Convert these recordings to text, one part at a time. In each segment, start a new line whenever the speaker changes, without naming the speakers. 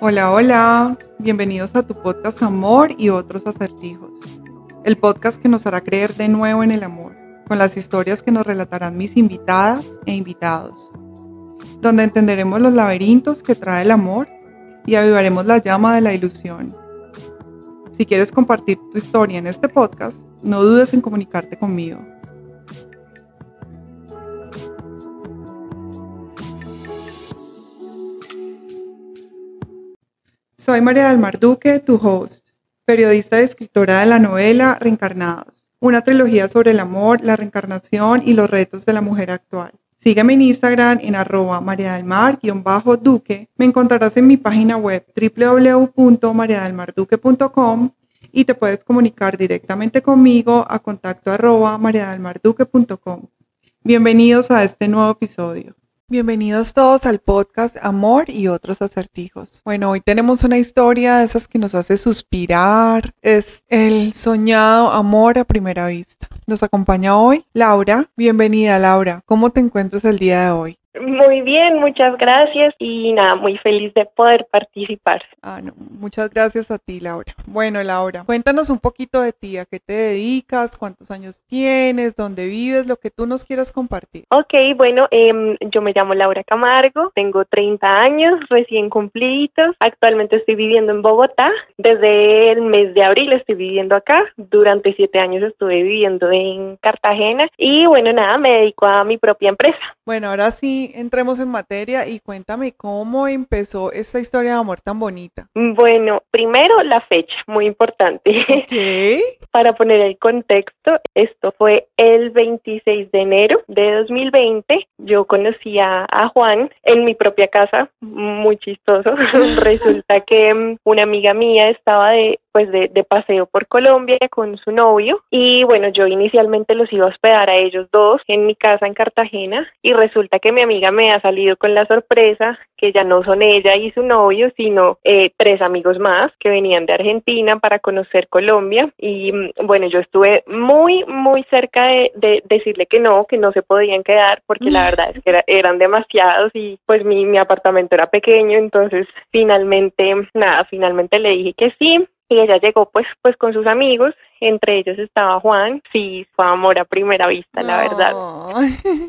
Hola, hola, bienvenidos a tu podcast Amor y otros acertijos, el podcast que nos hará creer de nuevo en el amor, con las historias que nos relatarán mis invitadas e invitados, donde entenderemos los laberintos que trae el amor y avivaremos la llama de la ilusión. Si quieres compartir tu historia en este podcast, no dudes en comunicarte conmigo. Soy María del Mar Duque, tu host, periodista y escritora de la novela Reencarnados, una trilogía sobre el amor, la reencarnación y los retos de la mujer actual. Sígueme en Instagram en arroba María del Mar-Duque. Me encontrarás en mi página web www.mariadelmarduque.com y te puedes comunicar directamente conmigo a contacto arroba mariadelmarduque.com. Bienvenidos a este nuevo episodio. Bienvenidos todos al podcast Amor y otros acertijos. Bueno, hoy tenemos una historia de esas que nos hace suspirar. Es el soñado amor a primera vista. Nos acompaña hoy Laura. Bienvenida Laura. ¿Cómo te encuentras el día de hoy?
Muy bien, muchas gracias y nada, muy feliz de poder participar.
Ah, no, muchas gracias a ti, Laura. Bueno, Laura, cuéntanos un poquito de ti, a qué te dedicas, cuántos años tienes, dónde vives, lo que tú nos quieras compartir.
Ok, bueno, em, yo me llamo Laura Camargo, tengo 30 años recién cumplidos, actualmente estoy viviendo en Bogotá, desde el mes de abril estoy viviendo acá, durante siete años estuve viviendo en Cartagena y bueno, nada, me dedico a mi propia empresa.
Bueno, ahora sí, entremos en materia y cuéntame cómo empezó esta historia de amor tan bonita.
Bueno, primero la fecha, muy importante. Para poner el contexto, esto fue el 26 de enero de 2020. Yo conocí a, a Juan en mi propia casa, muy chistoso. Resulta que mm, una amiga mía estaba de pues de, de, paseo por Colombia con su novio. Y bueno yo inicialmente los iba a hospedar a ellos dos en mi casa en Cartagena. Y resulta que mi amiga me ha salido con la sorpresa que ya no son ella y su novio sino eh, tres amigos más que venían de Argentina para conocer Colombia. Y mm, bueno yo estuve muy muy cerca de, de decirle que no que no se podían quedar porque la verdad es que eran demasiados y pues mi, mi apartamento era pequeño. Entonces finalmente nada finalmente le dije que sí y ella llegó pues pues con sus amigos entre ellos estaba Juan. Sí fue amor a primera vista la verdad.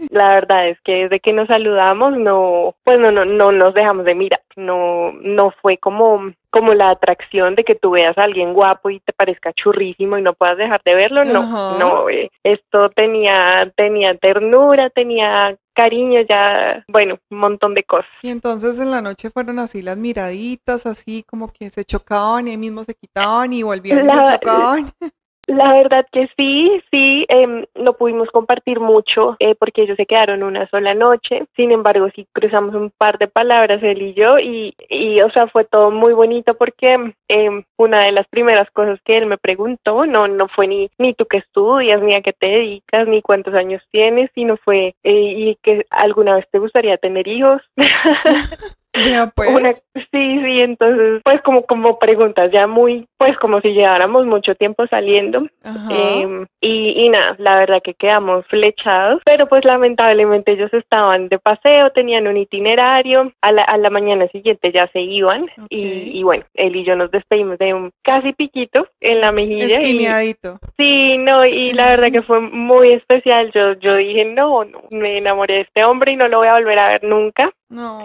La verdad es que desde que nos saludamos no pues no no no nos dejamos de mirar. No no fue como como la atracción de que tú veas a alguien guapo y te parezca churrísimo y no puedas dejar de verlo. No no eh, esto tenía tenía ternura tenía cariño, ya, bueno, un montón de cosas.
Y entonces en la noche fueron así las miraditas, así como que se chocaban y ahí mismo se quitaban y volvían y se chocaban.
La verdad que sí, sí, eh, no pudimos compartir mucho eh, porque ellos se quedaron una sola noche. Sin embargo, sí cruzamos un par de palabras él y yo y, y o sea, fue todo muy bonito porque eh, una de las primeras cosas que él me preguntó no no fue ni ni tú qué estudias, ni a qué te dedicas, ni cuántos años tienes, sino fue eh, y que alguna vez te gustaría tener hijos.
Pues.
sí, sí, entonces, pues como, como preguntas ya muy, pues como si lleváramos mucho tiempo saliendo. Eh, y, y nada, la verdad que quedamos flechados, pero pues lamentablemente ellos estaban de paseo, tenían un itinerario, a la, a la mañana siguiente ya se iban y, y, bueno, él y yo nos despedimos de un casi piquito en la mejilla.
Esquineadito.
sí, no, y la verdad que fue muy especial. Yo, yo dije, no, no, me enamoré de este hombre y no lo voy a volver a ver nunca.
No.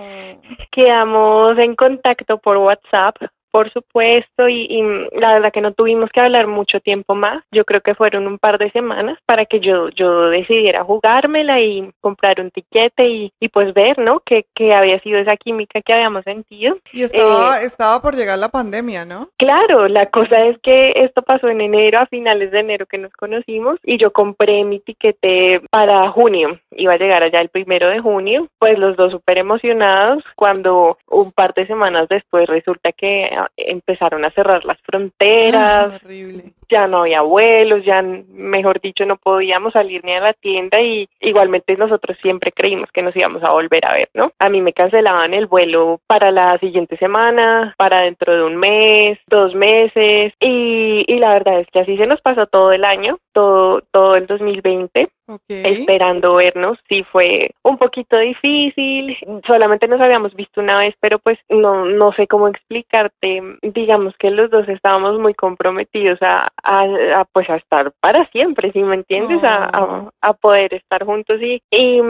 Quedamos en contacto por WhatsApp por supuesto, y, y, la verdad que no tuvimos que hablar mucho tiempo más. Yo creo que fueron un par de semanas para que yo, yo decidiera jugármela y comprar un tiquete y, y pues ver, ¿no? Que, que había sido esa química que habíamos sentido.
Y estaba, eh, estaba por llegar la pandemia, ¿no?
Claro, la cosa es que esto pasó en enero, a finales de enero que nos conocimos, y yo compré mi tiquete para junio. Iba a llegar allá el primero de junio, pues los dos súper emocionados, cuando un par de semanas después resulta que empezaron a cerrar las fronteras,
ah,
ya no había vuelos, ya mejor dicho no podíamos salir ni a la tienda y igualmente nosotros siempre creímos que nos íbamos a volver a ver, ¿no? A mí me cancelaban el vuelo para la siguiente semana, para dentro de un mes, dos meses y, y la verdad es que así se nos pasó todo el año todo, todo el 2020. esperando vernos. Sí fue un poquito difícil, solamente nos habíamos visto una vez, pero pues no, no sé cómo explicarte. Digamos que los dos estábamos muy comprometidos a, a, pues a estar para siempre, si me entiendes, a, a, poder estar juntos. Y, y,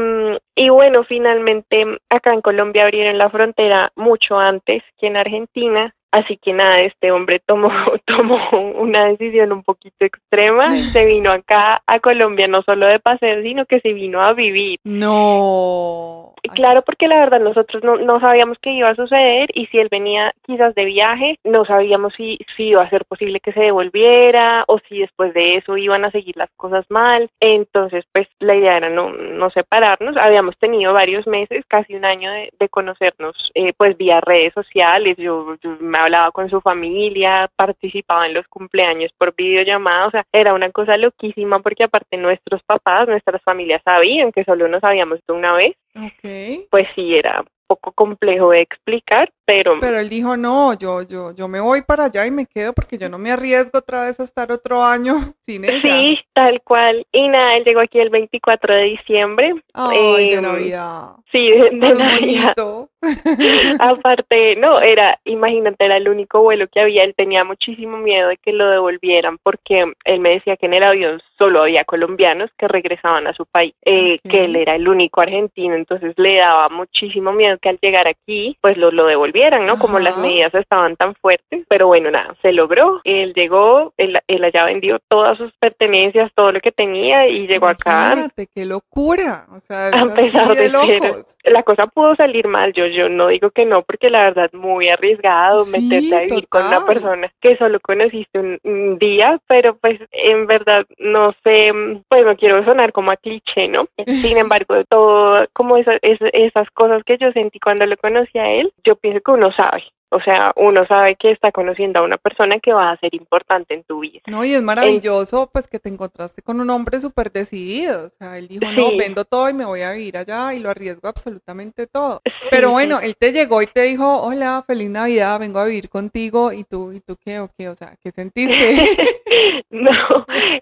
y bueno, finalmente acá en Colombia abrieron la frontera mucho antes que en Argentina Así que nada, este hombre tomó, tomó una decisión un poquito extrema. Se vino acá a Colombia no solo de paseo, sino que se vino a vivir.
No.
Claro, porque la verdad nosotros no, no sabíamos qué iba a suceder y si él venía quizás de viaje, no sabíamos si, si iba a ser posible que se devolviera o si después de eso iban a seguir las cosas mal. Entonces, pues la idea era no, no separarnos. Habíamos tenido varios meses, casi un año de, de conocernos, eh, pues vía redes sociales. Yo, yo me hablaba con su familia, participaba en los cumpleaños por videollamada, o sea, era una cosa loquísima porque aparte nuestros papás, nuestras familias sabían que solo nos habíamos visto una vez.
Okay.
Pues sí, era poco complejo de explicar, pero...
Pero él dijo, no, yo, yo, yo me voy para allá y me quedo porque yo no me arriesgo otra vez a estar otro año sin ella.
Sí, tal cual. Y nada, él llegó aquí el 24 de diciembre.
Ay, de em, Navidad.
Sí, de, Navidad. Aparte, no, era, imagínate, era el único vuelo que había. Él tenía muchísimo miedo de que lo devolvieran porque él me decía que en el avión solo había colombianos que regresaban a su país, eh, que él era el único argentino, entonces le daba muchísimo miedo que al llegar aquí, pues lo, lo devolvieran, ¿no? Como las medidas estaban tan fuertes, pero bueno, nada, se logró, él llegó, él, él allá vendió todas sus pertenencias, todo lo que tenía y llegó acá.
Imagínate, qué locura, o sea, a pesar de, locos.
la cosa pudo salir mal, yo, yo no digo que no, porque la verdad muy arriesgado meterte a vivir con una persona que solo conociste un día, pero pues en verdad no sé, pues no quiero sonar como a cliché, ¿no? Sin embargo, todo como esas, esas cosas que yo sentí cuando lo conocí a él, yo pienso que uno sabe, o sea, uno sabe que está conociendo a una persona que va a ser importante en tu vida.
No, y es maravilloso pues que te encontraste con un hombre súper decidido. O sea, él dijo, no, vendo todo y me voy a vivir allá y lo arriesgo absolutamente todo. Pero bueno, él te llegó y te dijo, hola, feliz Navidad, vengo a vivir contigo. ¿Y tú, y tú qué o qué? O sea, ¿qué sentiste?
no,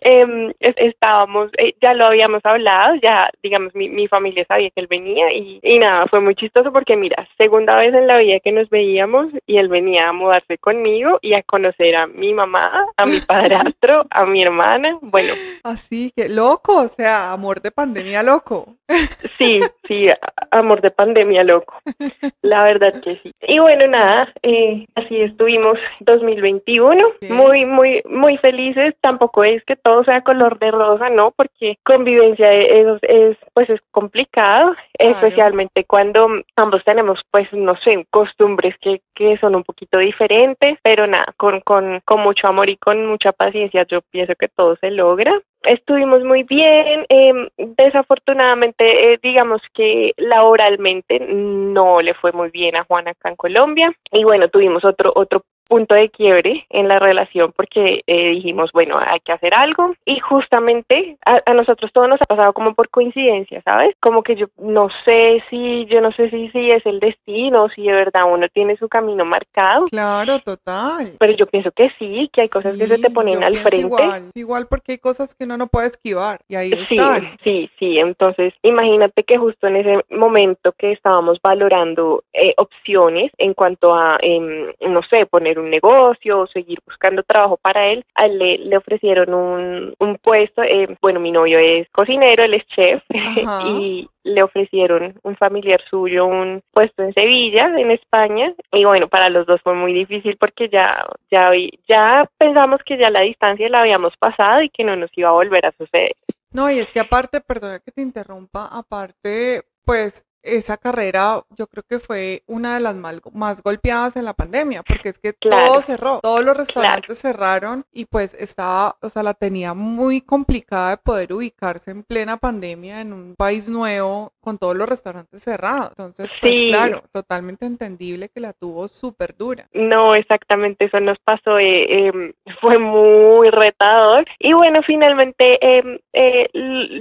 em, estábamos, eh, ya lo habíamos hablado, ya, digamos, mi, mi familia sabía que él venía y, y nada, fue muy chistoso porque mira, segunda vez en la vida que nos veíamos y él venía a mudarse conmigo y a conocer a mi mamá, a mi padrastro, a mi hermana, bueno.
Así que loco, o sea, amor de pandemia loco.
Sí, sí, amor de pandemia loco. La verdad que sí. Y bueno, nada, eh, así estuvimos 2021, muy, muy, muy felices. Tampoco es que todo sea color de rosa, ¿no? Porque convivencia es, es pues es complicado, especialmente cuando ambos tenemos, pues, no sé, costumbres que, que son un poquito diferentes, pero nada, con, con, con mucho amor y con mucha paciencia yo pienso que todo se logra estuvimos muy bien. Eh, desafortunadamente, digamos que laboralmente no le fue muy bien a Juan acá en Colombia. Y bueno, tuvimos otro, otro punto de quiebre en la relación porque eh, dijimos, bueno, hay que hacer algo y justamente a, nosotros todo nos ha pasado como por coincidencia, ¿sabes? Como que yo no sé si, yo no sé si, si es el destino, si de verdad uno tiene su camino marcado.
Claro, total.
Pero yo pienso que sí, que hay cosas que se te ponen al frente.
Igual, igual porque hay cosas que uno no puede esquivar y ahí
sí, Sí, sí, entonces imagínate que justo en ese momento que estábamos valorando eh, opciones en cuanto a, em, no sé, poner un negocio o seguir buscando trabajo para él, a él le, ofrecieron un, un puesto, eh, bueno, mi novio es cocinero, él es chef y le ofrecieron un familiar suyo un puesto en Sevilla, en España, y bueno, para los dos fue muy difícil porque ya, ya, ya pensamos que ya la distancia la habíamos pasado y que no nos iba a volver a suceder.
No, y es que aparte, perdona que te interrumpa, aparte, pues esa carrera yo creo que fue una de las más, golpeadas en la pandemia, porque es que todo cerró, todos los restaurantes cerraron y pues estaba, o sea, la tenía muy complicada de poder ubicarse en plena pandemia en un país nuevo con todos los restaurantes cerrados. Entonces, pues claro, totalmente entendible que la tuvo súper dura.
No, exactamente, eso nos pasó, eh, em, fue muy retador. Y bueno, finalmente em, eh,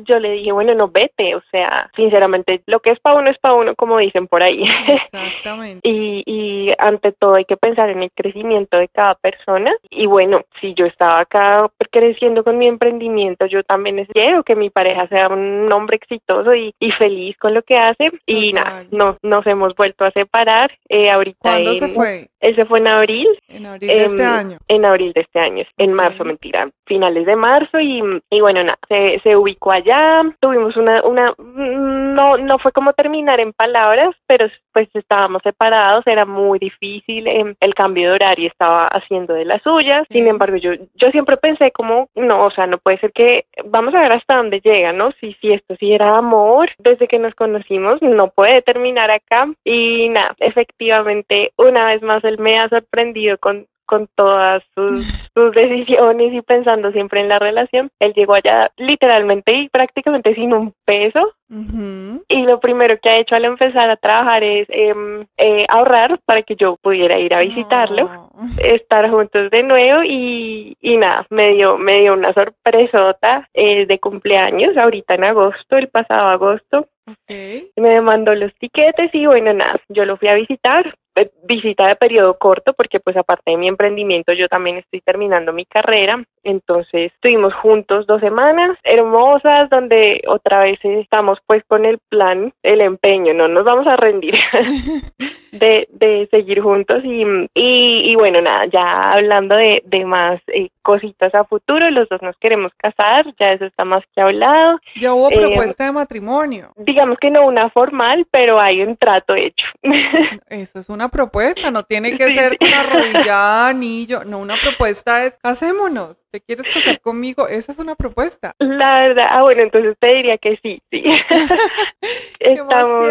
yo le dije, bueno, no vete, o sea, sinceramente, lo que es para uno es para uno, como dicen por ahí. Exactamente. y, y ante todo hay que pensar en el crecimiento de cada persona. Y bueno, si yo estaba acá creciendo con mi emprendimiento, yo también quiero que mi pareja sea un hombre exitoso y, y feliz con lo que hace. Y nada, no, nos hemos vuelto a separar. Eh, ahorita
¿Cuándo se fue?
Ese fue en abril.
En abril de este em, año.
En abril de este año, en marzo, mentira, finales de marzo y, y bueno, nada, se, se ubicó allá, tuvimos una, una, no, no fue como terminar en palabras, pero pues estábamos separados, era muy difícil, em, el cambio de horario estaba haciendo de las suyas, sin embargo yo, yo siempre pensé como, no, o sea, no puede ser que, vamos a ver hasta dónde llega, ¿no? Si, si esto sí era amor, desde que nos conocimos, no puede terminar acá y nada, efectivamente, una vez más él me ha sorprendido con con todas sus, sus, decisiones y pensando siempre en la relación. Él llegó allá literalmente y prácticamente sin un peso. Y lo primero que ha hecho al empezar a trabajar es em, eh, ahorrar para que yo pudiera ir a visitarlo, estar juntos de nuevo y, y nada, me dio, me dio una sorpresota eh, de cumpleaños ahorita en agosto, el pasado agosto. Me mandó los tiquetes y bueno, nada, yo lo fui a visitar, eh, visita de periodo corto porque pues aparte de mi emprendimiento yo también estoy terminando mi carrera. Entonces estuvimos juntos dos semanas hermosas donde otra vez estamos pues con el plan el empeño no nos vamos a rendir de, de seguir juntos. Y, y, bueno nada ya hablando de, de más eh, cositas a futuro los dos nos queremos casar ya eso está más que hablado.
Ya hubo eh, propuesta de matrimonio.
digamos que no una formal pero hay un trato hecho.
Eso es una una propuesta, no tiene que ser una rodilla, anillo, no, una propuesta es, casémonos, ¿te quieres casar conmigo? Esa es una propuesta.
La verdad, ah, bueno, entonces te diría que sí, sí.
estamos,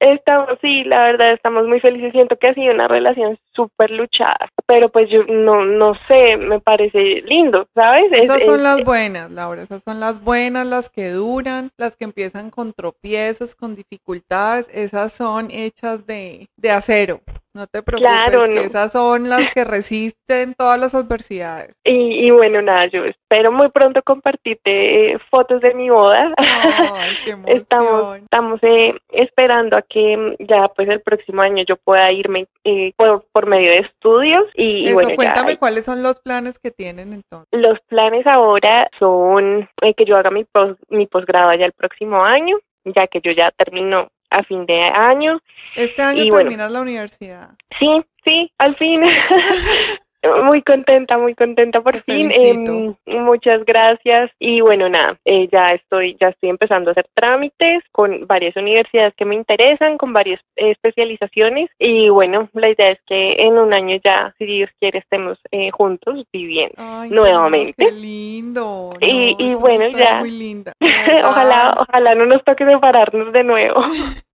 estamos, sí, la verdad, estamos muy felices, siento que ha sido una relación súper luchada, pero pues yo no, no sé, me parece lindo, ¿sabes?
Esas son las buenas, Laura, esas son las buenas, las que duran, las que empiezan con tropiezos, con dificultades, esas son hechas de, de cero. No te preocupes, que esas son las que resisten todas las adversidades.
Y, bueno, nada, yo espero muy pronto compartirte eh, fotos de mi boda.
Ay, qué
estamos estamos eh, esperando a que mm, ya pues el próximo año yo pueda irme eh, por, por, medio de estudios. Y,
Eso,
bueno,
cuéntame cuáles son los planes que tienen entonces.
Los planes ahora son que yo haga mi, mi posgrado ya el próximo año ya que yo ya termino a fin de año.
Este año terminas la universidad.
Sí, sí, al fin. Muy contenta, muy contenta por fin. Em, muchas gracias. Y bueno, nada, eh, ya estoy, ya estoy empezando a hacer trámites con varias universidades que me interesan, con varias especializaciones. Y bueno, la idea es que en un año ya, si Dios quiere, estemos eh, juntos viviendo nuevamente.
Qué lindo.
y, bueno, ya.
Muy linda.
ojalá, ojalá no nos toque separarnos de nuevo.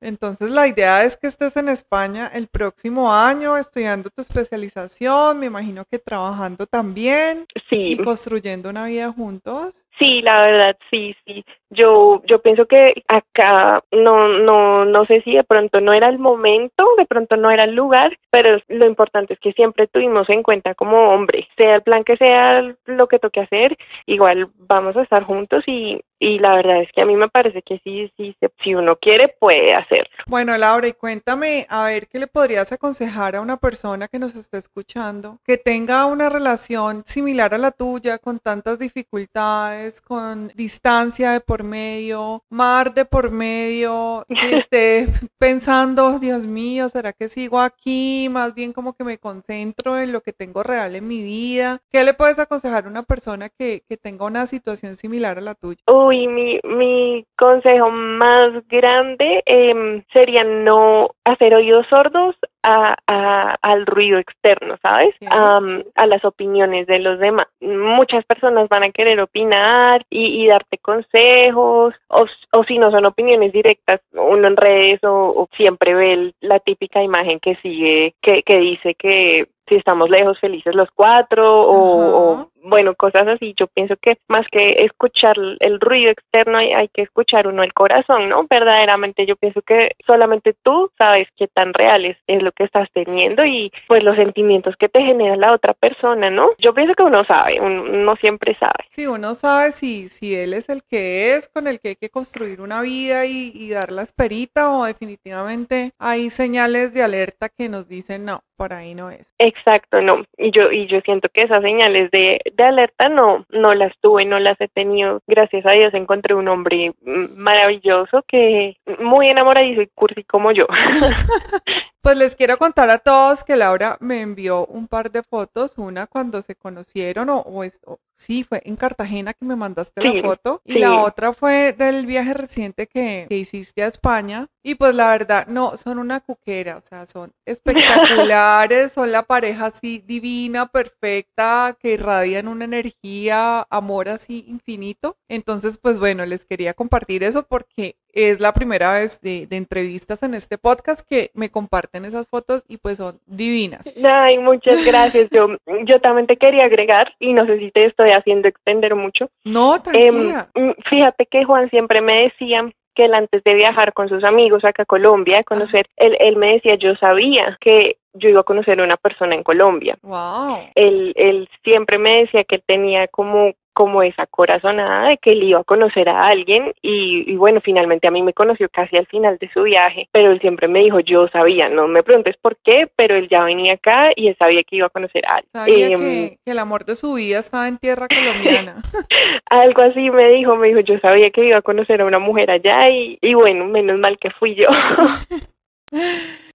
Entonces la idea es que estés en España el próximo año estudiando tu especialización, me imagino que trabajando también
sí.
y construyendo una vida juntos.
Sí, la verdad, sí, sí. Yo, yo pienso que acá no, no, no sé si de pronto no era el momento, de pronto no era el lugar, pero lo importante es que siempre tuvimos en cuenta como hombre, sea el plan que sea lo que toque hacer, igual vamos a estar juntos y, y la verdad es que a mí me parece que sí, sí, si uno quiere puede hacerlo.
Bueno, Laura, y cuéntame, a ver, ¿qué le podrías aconsejar a una persona que nos está escuchando que tenga una relación similar a la tuya, con tantas dificultades, con distancia de por medio, mar de por medio, esté pensando, Dios mío, ¿será que sigo aquí? Más bien como que me concentro en lo que tengo real en mi vida. ¿Qué le puedes aconsejar a una persona que, que tenga una situación similar a la tuya?
Uy, mi, mi consejo más grande em, sería no hacer oídos sordos a, al ruido externo, ¿sabes? a las opiniones de los demás. Muchas personas van a querer opinar y, darte consejos, o, o, si no son opiniones directas, uno en redes o, siempre ve la típica imagen que sigue, que, que dice que si estamos lejos, felices los cuatro, o, bueno, cosas así. Yo pienso que más que escuchar el ruido externo hay, hay, que escuchar uno el corazón, ¿no? Verdaderamente yo pienso que solamente tú sabes qué tan real es, es lo que estás teniendo y pues los sentimientos que te genera la otra persona, ¿no? Yo pienso que uno sabe, uno, siempre sabe.
Sí, uno sabe si, si él es el que es, con el que hay que construir una vida y, y dar la esperita o definitivamente hay señales de alerta que nos dicen no, por ahí no es.
Exacto, no. Y yo, y yo siento que esas señales de, de alerta no, no las tuve, no las he tenido. Gracias a Dios encontré un hombre maravilloso que muy enamoradizo y cursi como yo.
Pues les quiero contar a todos que Laura me envió un par de fotos, una cuando se conocieron o, o esto, sí, fue en Cartagena que me mandaste la foto y la otra fue del viaje reciente que, que, hiciste a España y pues la verdad, no, son una cuquera, o sea, son espectaculares, son la pareja así divina, perfecta, que irradian una energía, amor así infinito. Entonces, pues bueno, les quería compartir eso porque es la primera vez de, entrevistas en este podcast que me comparten esas fotos y pues son divinas.
Ay, muchas gracias. Yo, yo también te quería agregar y no sé si te estoy haciendo extender mucho.
No, tranquila.
Em, fíjate que Juan siempre me decía que él antes de viajar con sus amigos acá a Colombia, a conocer, él, él me decía, yo sabía que yo iba a conocer a una persona en Colombia.
Wow.
Él, él siempre me decía que tenía como como esa corazonada de que él iba a conocer a alguien y, bueno, finalmente a mí me conoció casi al final de su viaje, pero él siempre me dijo, yo sabía, no me preguntes por qué, pero él ya venía acá y él sabía que iba a conocer a alguien.
Sabía em, que, el amor de su vida estaba en tierra colombiana.
algo así me dijo, me dijo, yo sabía que iba a conocer a una mujer allá y, y bueno, menos mal que fui yo.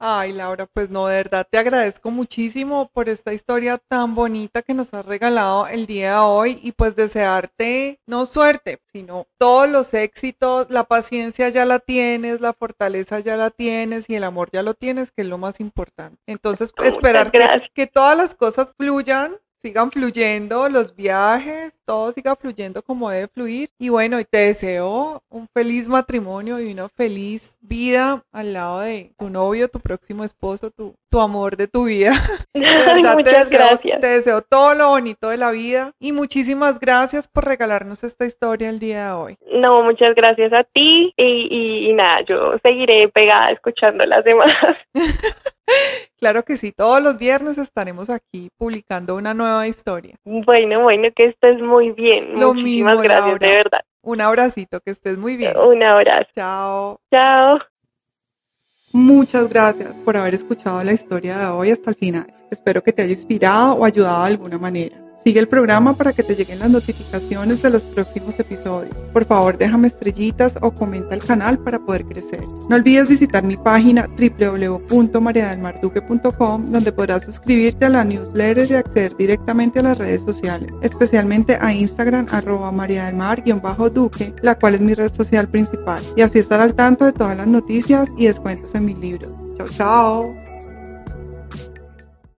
Ay, Laura, pues no, de verdad te agradezco muchísimo por esta historia tan bonita que nos has regalado el día de hoy y pues desearte no suerte, sino todos los éxitos, la paciencia ya la tienes, la fortaleza ya la tienes y el amor ya lo tienes, que es lo más importante. Entonces, esperar que, que todas las cosas fluyan sigan fluyendo los viajes, todo siga fluyendo como debe fluir. Y bueno, te deseo un feliz matrimonio y una feliz vida al lado de tu novio, tu próximo esposo, tu, tu amor de tu vida.
muchas gracias.
Te deseo todo lo bonito de la vida y muchísimas gracias por regalarnos esta historia el día de hoy.
No, muchas gracias a ti y, y nada, yo seguiré pegada escuchando las demás.
Claro que sí, todos los viernes estaremos aquí publicando una nueva historia.
Bueno, bueno, que estés muy bien. Lo Muchísimas gracias, de verdad.
Un abracito, que estés muy bien.
Un abrazo.
Chao.
Chao.
Muchas gracias por haber escuchado la historia de hoy hasta el final. Espero que te haya inspirado o ayudado de alguna manera. Sigue el programa para que te lleguen las notificaciones de los próximos episodios. Por favor, déjame estrellitas o comenta el canal para poder crecer. No olvides visitar mi página www.mariadelmarduque.com donde podrás suscribirte a la newsletter y acceder directamente a las redes sociales, especialmente a Instagram arroba mariadelmar-duque, la cual es mi red social principal, y así estar al tanto de todas las noticias y descuentos en mis libros. Chao, chao.